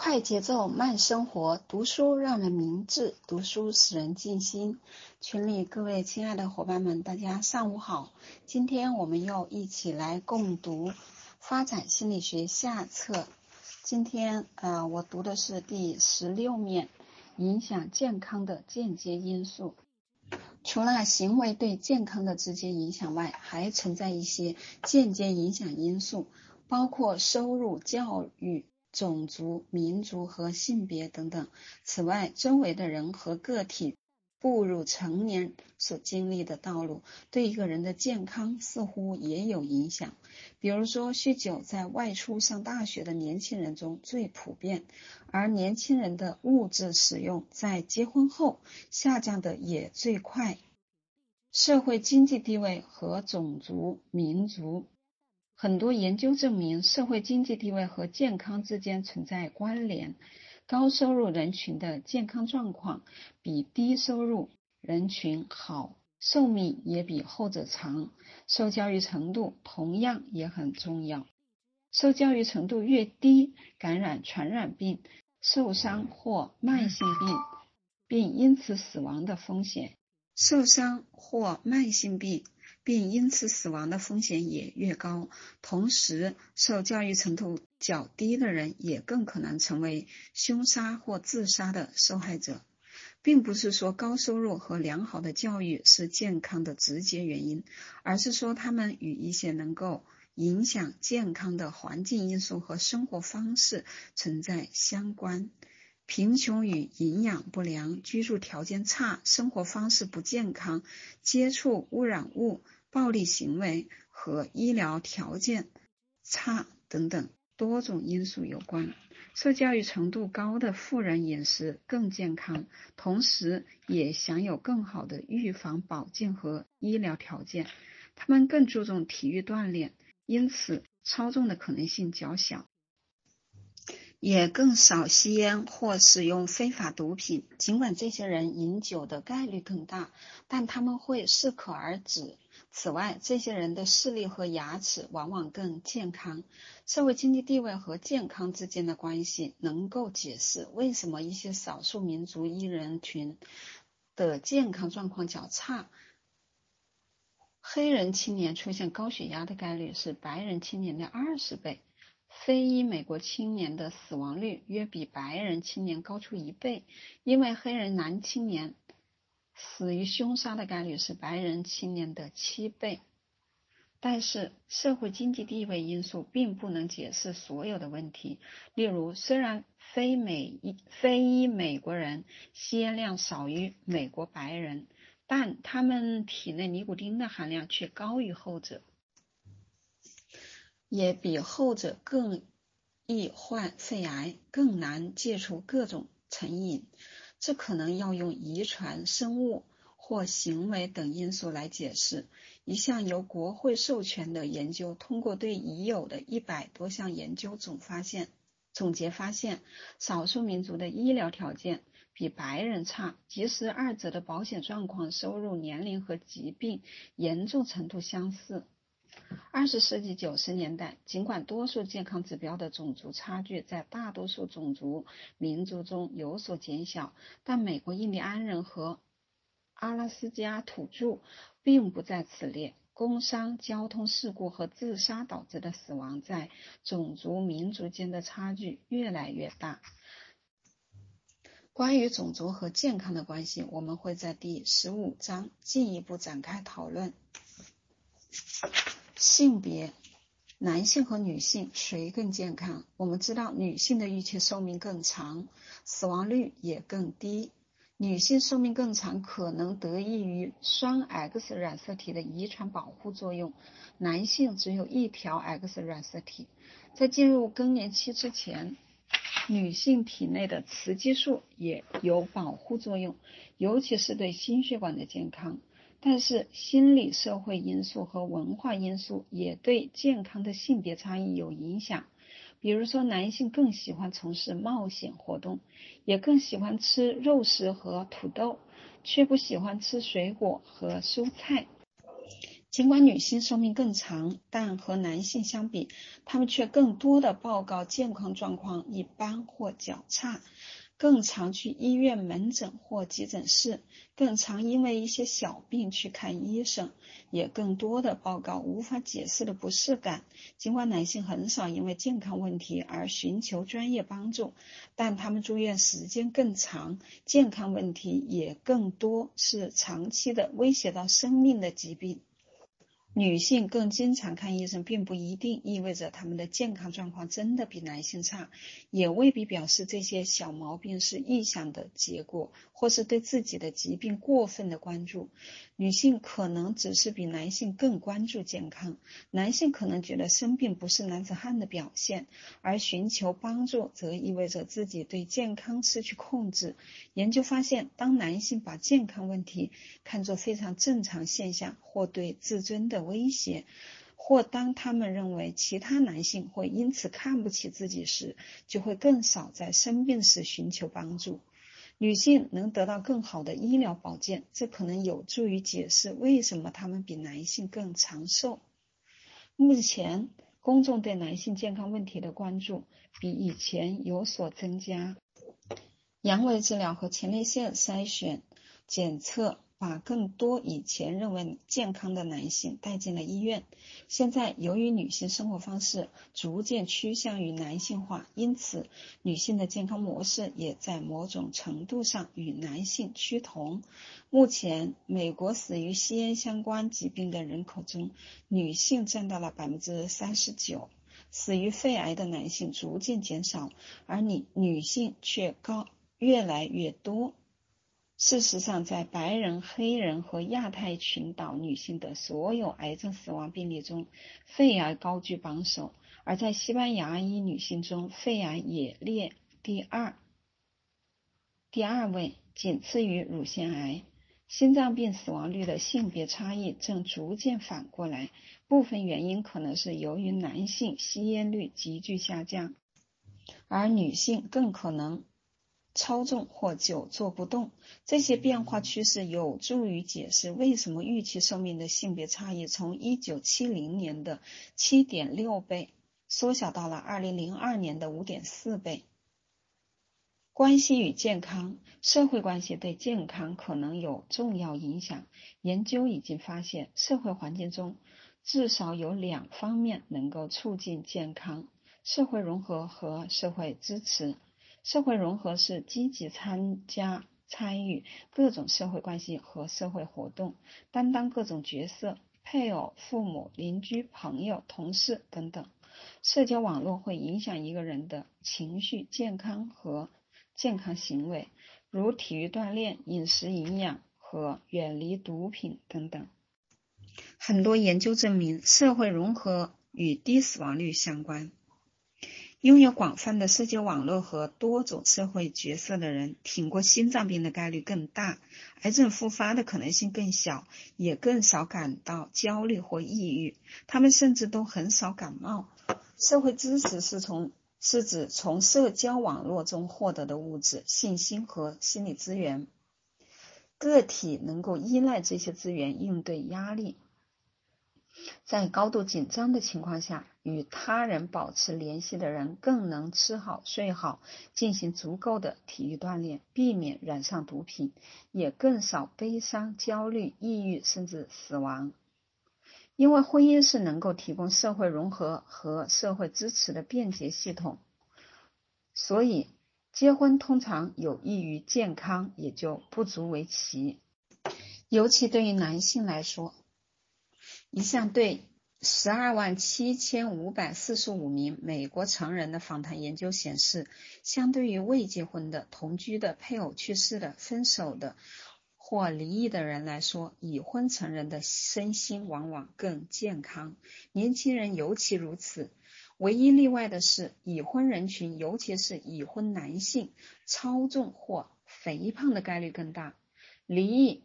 快节奏慢生活，读书让人明智，读书使人静心。群里各位亲爱的伙伴们，大家上午好。今天我们又一起来共读《发展心理学下册》。今天呃，我读的是第十六面，影响健康的间接因素。除了行为对健康的直接影响外，还存在一些间接影响因素，包括收入、教育。种族、民族和性别等等。此外，周围的人和个体步入成年所经历的道路，对一个人的健康似乎也有影响。比如说，酗酒在外出上大学的年轻人中最普遍，而年轻人的物质使用在结婚后下降的也最快。社会经济地位和种族、民族。很多研究证明，社会经济地位和健康之间存在关联。高收入人群的健康状况比低收入人群好，寿命也比后者长。受教育程度同样也很重要。受教育程度越低，感染传染病、受伤或慢性病，并因此死亡的风险。受伤或慢性病。并因此死亡的风险也越高。同时，受教育程度较低的人也更可能成为凶杀或自杀的受害者。并不是说高收入和良好的教育是健康的直接原因，而是说他们与一些能够影响健康的环境因素和生活方式存在相关。贫穷与营养不良、居住条件差、生活方式不健康、接触污染物。暴力行为和医疗条件差等等多种因素有关。受教育程度高的富人饮食更健康，同时也享有更好的预防保健和医疗条件。他们更注重体育锻炼，因此超重的可能性较小，也更少吸烟或使用非法毒品。尽管这些人饮酒的概率更大，但他们会适可而止。此外，这些人的视力和牙齿往往更健康。社会经济地位和健康之间的关系能够解释为什么一些少数民族裔人群的健康状况较差。黑人青年出现高血压的概率是白人青年的二十倍，非裔美国青年的死亡率约比白人青年高出一倍，因为黑人男青年。死于凶杀的概率是白人青年的七倍，但是社会经济地位因素并不能解释所有的问题。例如，虽然非美非裔美国人吸烟量少于美国白人，但他们体内尼古丁的含量却高于后者，也比后者更易患肺癌，更难戒除各种成瘾。这可能要用遗传、生物或行为等因素来解释。一项由国会授权的研究，通过对已有的一百多项研究总发现总结发现，少数民族的医疗条件比白人差，即使二者的保险状况、收入、年龄和疾病严重程度相似。二十世纪九十年代，尽管多数健康指标的种族差距在大多数种族民族中有所减小，但美国印第安人和阿拉斯加土著并不在此列。工伤、交通事故和自杀导致的死亡在种族民族间的差距越来越大。关于种族和健康的关系，我们会在第十五章进一步展开讨论。性别，男性和女性谁更健康？我们知道女性的预期寿命更长，死亡率也更低。女性寿命更长可能得益于双 X 染色体的遗传保护作用，男性只有一条 X 染色体。在进入更年期之前，女性体内的雌激素也有保护作用，尤其是对心血管的健康。但是，心理社会因素和文化因素也对健康的性别差异有影响。比如说，男性更喜欢从事冒险活动，也更喜欢吃肉食和土豆，却不喜欢吃水果和蔬菜。尽管女性寿命更长，但和男性相比，他们却更多的报告健康状况一般或较差。更常去医院门诊或急诊室，更常因为一些小病去看医生，也更多的报告无法解释的不适感。尽管男性很少因为健康问题而寻求专业帮助，但他们住院时间更长，健康问题也更多，是长期的威胁到生命的疾病。女性更经常看医生，并不一定意味着她们的健康状况真的比男性差，也未必表示这些小毛病是臆想的结果，或是对自己的疾病过分的关注。女性可能只是比男性更关注健康，男性可能觉得生病不是男子汉的表现，而寻求帮助则意味着自己对健康失去控制。研究发现，当男性把健康问题看作非常正常现象，或对自尊的的威胁，或当他们认为其他男性会因此看不起自己时，就会更少在生病时寻求帮助。女性能得到更好的医疗保健，这可能有助于解释为什么他们比男性更长寿。目前，公众对男性健康问题的关注比以前有所增加。阳痿治疗和前列腺筛选检测。把更多以前认为健康的男性带进了医院。现在，由于女性生活方式逐渐趋向于男性化，因此女性的健康模式也在某种程度上与男性趋同。目前，美国死于吸烟相关疾病的人口中，女性占到了百分之三十九。死于肺癌的男性逐渐减少，而女女性却高越来越多。事实上，在白人、黑人和亚太群岛女性的所有癌症死亡病例中，肺癌高居榜首；而在西班牙裔女性中，肺癌也列第二，第二位，仅次于乳腺癌。心脏病死亡率的性别差异正逐渐反过来，部分原因可能是由于男性吸烟率急剧下降，而女性更可能。超重或久坐不动，这些变化趋势有助于解释为什么预期寿命的性别差异从1970年的7.6倍缩小到了2002年的5.4倍。关系与健康，社会关系对健康可能有重要影响。研究已经发现，社会环境中至少有两方面能够促进健康：社会融合和社会支持。社会融合是积极参加、参与各种社会关系和社会活动，担当各种角色，配偶、父母、邻居、朋友、同事等等。社交网络会影响一个人的情绪、健康和健康行为，如体育锻炼、饮食营养和远离毒品等等。很多研究证明，社会融合与低死亡率相关。拥有广泛的社交网络和多种社会角色的人，挺过心脏病的概率更大，癌症复发的可能性更小，也更少感到焦虑或抑郁。他们甚至都很少感冒。社会支持是从是指从社交网络中获得的物质、信心和心理资源。个体能够依赖这些资源应对压力。在高度紧张的情况下，与他人保持联系的人更能吃好睡好，进行足够的体育锻炼，避免染上毒品，也更少悲伤、焦虑、抑郁甚至死亡。因为婚姻是能够提供社会融合和社会支持的便捷系统，所以结婚通常有益于健康，也就不足为奇。尤其对于男性来说。一项对十二万七千五百四十五名美国成人的访谈研究显示，相对于未结婚的、同居的、配偶去世的、分手的或离异的人来说，已婚成人的身心往往更健康，年轻人尤其如此。唯一例外的是，已婚人群，尤其是已婚男性，超重或肥胖的概率更大，离异。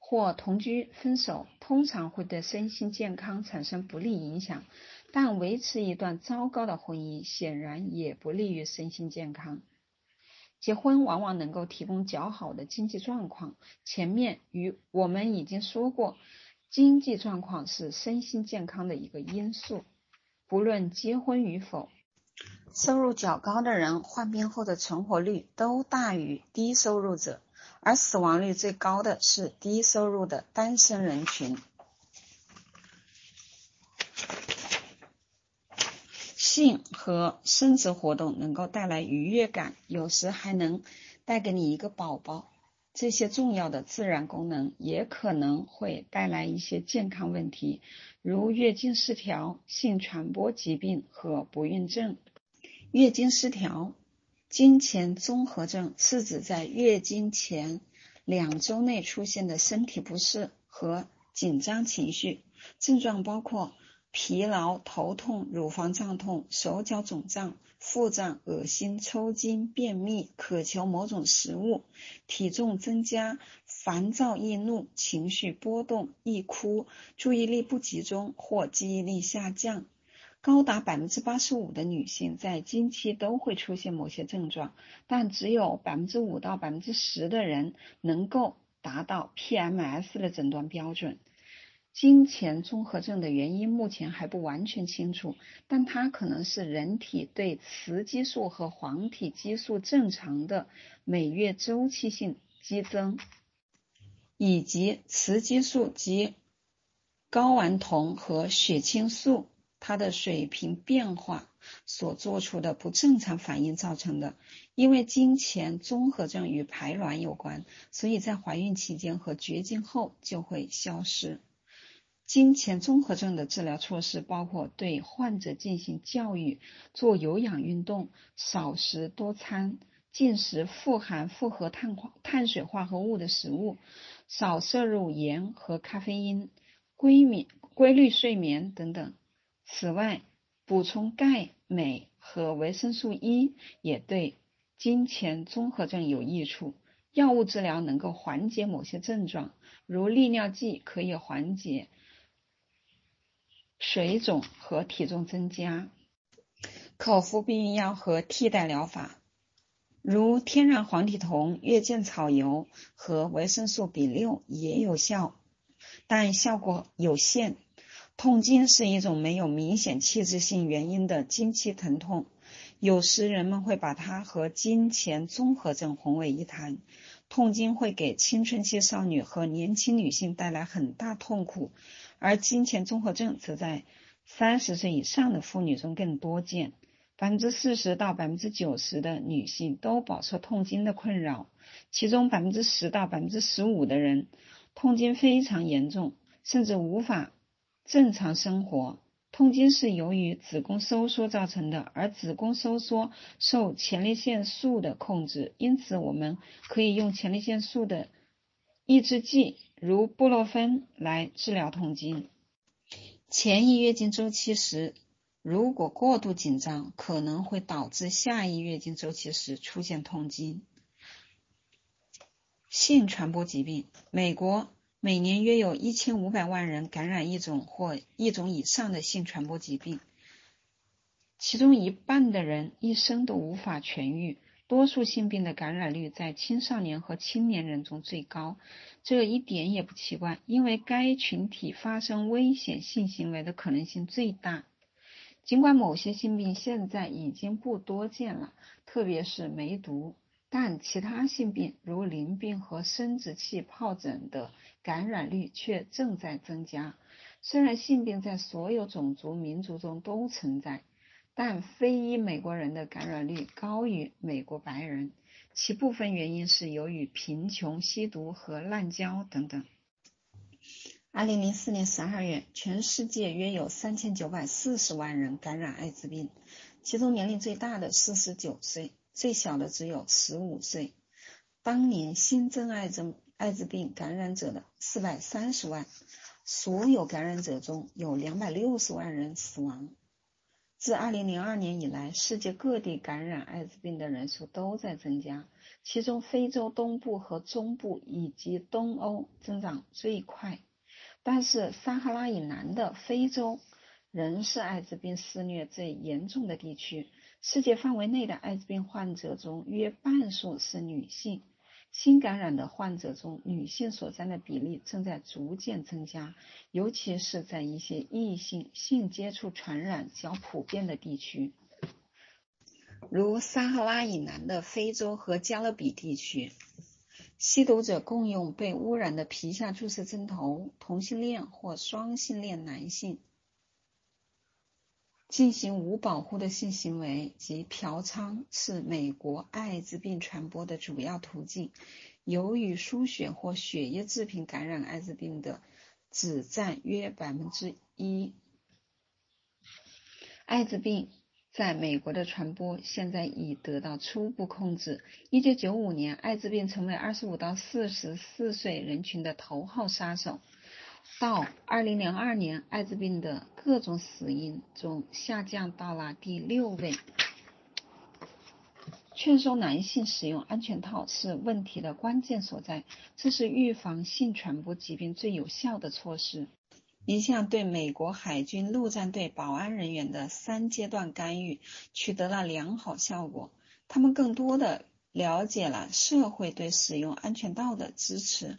或同居分手通常会对身心健康产生不利影响，但维持一段糟糕的婚姻显然也不利于身心健康。结婚往往能够提供较好的经济状况。前面与我们已经说过，经济状况是身心健康的一个因素，不论结婚与否，收入较高的人患病后的存活率都大于低收入者，而死亡率最高的是低收入的单身人群。性和生殖活动能够带来愉悦感，有时还能带给你一个宝宝。这些重要的自然功能也可能会带来一些健康问题，如月经失调、性传播疾病和不孕症。月经失调、经前综合症是指在月经前两周内出现的身体不适和紧张情绪，症状包括。疲劳、头痛、乳房胀痛、手脚肿胀、腹胀、恶心、抽筋、便秘、渴求某种食物、体重增加、烦躁易怒、情绪波动、易哭、注意力不集中或记忆力下降。高达百分之八十五的女性在经期都会出现某些症状，但只有百分之五到百分之十的人能够达到 PMS 的诊断标准。经前综合症的原因目前还不完全清楚，但它可能是人体对雌激素和黄体激素正常的每月周期性激增，以及雌激素及睾丸酮和血清素它的水平变化所做出的不正常反应造成的。因为经前综合症与排卵有关，所以在怀孕期间和绝经后就会消失。经前综合症的治疗措施包括对患者进行教育、做有氧运动、少食多餐、进食富含复合碳化碳水化合物的食物、少摄入盐和咖啡因、规眠规律睡眠等等。此外，补充钙、镁和维生素 E 也对经前综合症有益处。药物治疗能够缓解某些症状，如利尿剂可以缓解。水肿和体重增加，口服避孕药和替代疗法，如天然黄体酮、月见草油和维生素 B 六也有效，但效果有限。痛经是一种没有明显器质性原因的经期疼痛，有时人们会把它和经前综合症混为一谈。痛经会给青春期少女和年轻女性带来很大痛苦。而经前综合症则在三十岁以上的妇女中更多见，百分之四十到百分之九十的女性都饱受痛经的困扰，其中百分之十到百分之十五的人痛经非常严重，甚至无法正常生活。痛经是由于子宫收缩造成的，而子宫收缩受前列腺素的控制，因此我们可以用前列腺素的抑制剂。如布洛芬来治疗痛经。前一月经周期时，如果过度紧张，可能会导致下一月经周期时出现痛经。性传播疾病，美国每年约有一千五百万人感染一种或一种以上的性传播疾病，其中一半的人一生都无法痊愈。多数性病的感染率在青少年和青年人中最高，这一点也不奇怪，因为该群体发生危险性行为的可能性最大。尽管某些性病现在已经不多见了，特别是梅毒，但其他性病如淋病和生殖器疱疹的感染率却正在增加。虽然性病在所有种族民族中都存在。但非裔美国人的感染率高于美国白人，其部分原因是由于贫穷、吸毒和滥交等等。二零零四年十二月，全世界约有三千九百四十万人感染艾滋病，其中年龄最大的四十九岁，最小的只有十五岁。当年新增艾滋艾滋病感染者的四百三十万，所有感染者中有两百六十万人死亡。自2002年以来，世界各地感染艾滋病的人数都在增加，其中非洲东部和中部以及东欧增长最快。但是，撒哈拉以南的非洲仍是艾滋病肆虐最严重的地区。世界范围内的艾滋病患者中，约半数是女性。新感染的患者中，女性所占的比例正在逐渐增加，尤其是在一些异性性接触传染较普遍的地区，如撒哈拉以南的非洲和加勒比地区。吸毒者共用被污染的皮下注射针头，同性恋或双性恋男性进行无保护的性行为及嫖娼是美国艾滋病传播的主要途径。由于输血或血液制品感染艾滋病的只占约百分之一，艾滋病。在美国的传播现在已得到初步控制。一九九五年，艾滋病成为二十五到四十四岁人群的头号杀手。到二零零二年，艾滋病的各种死因中下降到了第六位。劝说男性使用安全套是问题的关键所在，这是预防性传播疾病最有效的措施。一项对美国海军陆战队保安人员的三阶段干预取得了良好效果。他们更多的了解了社会对使用安全套的支持，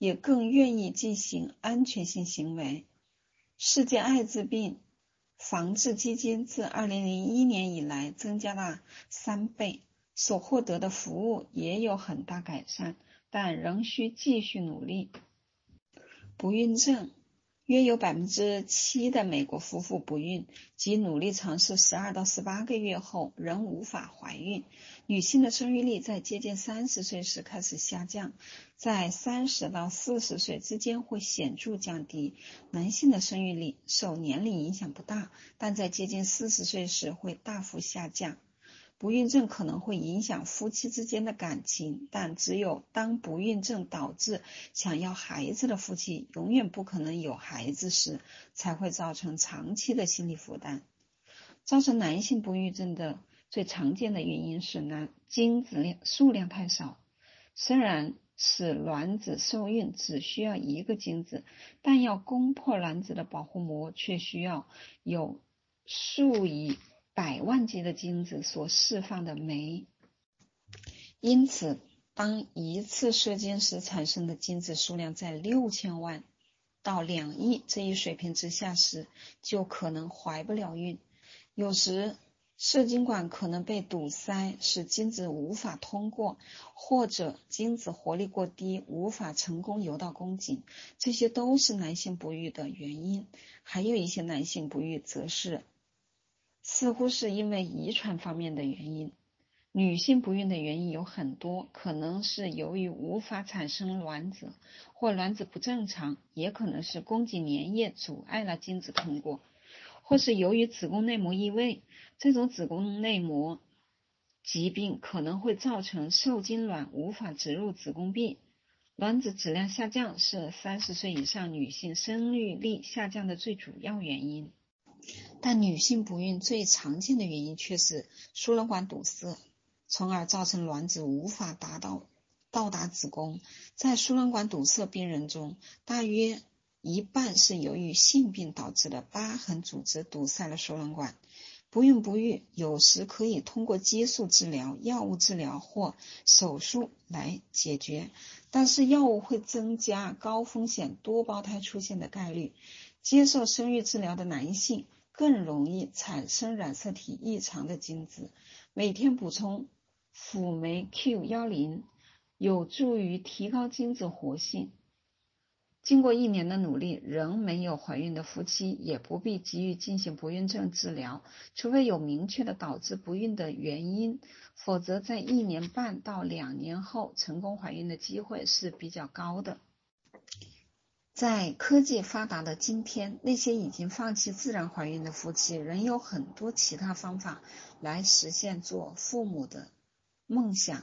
也更愿意进行安全性行为。世界艾滋病防治基金自2001年以来增加了三倍，所获得的服务也有很大改善，但仍需继续努力。不孕症。约有百分之七的美国夫妇不孕，即努力尝试十二到十八个月后仍无法怀孕。女性的生育力在接近三十岁时开始下降，在三十到四十岁之间会显著降低。男性的生育力受年龄影响不大，但在接近四十岁时会大幅下降。不孕症可能会影响夫妻之间的感情，但只有当不孕症导致想要孩子的夫妻永远不可能有孩子时，才会造成长期的心理负担。造成男性不育症的最常见的原因是男精子量数量太少。虽然使卵子受孕只需要一个精子，但要攻破卵子的保护膜，却需要有数以。百万级的精子所释放的酶，因此，当一次射精时产生的精子数量在六千万到两亿这一水平之下时，就可能怀不了孕。有时，射精管可能被堵塞，使精子无法通过，或者精子活力过低，无法成功游到宫颈。这些都是男性不育的原因。还有一些男性不育，则是。似乎是因为遗传方面的原因，女性不孕的原因有很多，可能是由于无法产生卵子，或卵子不正常，也可能是宫颈粘液阻碍了精子通过，或是由于子宫内膜异位。这种子宫内膜疾病可能会造成受精卵无法植入子宫壁。卵子质量下降是三十岁以上女性生育力下降的最主要原因。但女性不孕最常见的原因却是输卵管堵塞，从而造成卵子无法达到到达子宫。在输卵管堵塞病人中，大约一半是由于性病导致的疤痕组织堵塞了输卵管。不孕不育有时可以通过激素治疗、药物治疗或手术来解决，但是药物会增加高风险多胞胎出现的概率。接受生育治疗的男性。更容易产生染色体异常的精子。每天补充辅酶 Q 幺零有助于提高精子活性。经过一年的努力仍没有怀孕的夫妻，也不必急于进行不孕症治疗，除非有明确的导致不孕的原因，否则在一年半到两年后成功怀孕的机会是比较高的。在科技发达的今天，那些已经放弃自然怀孕的夫妻，仍有很多其他方法来实现做父母的梦想。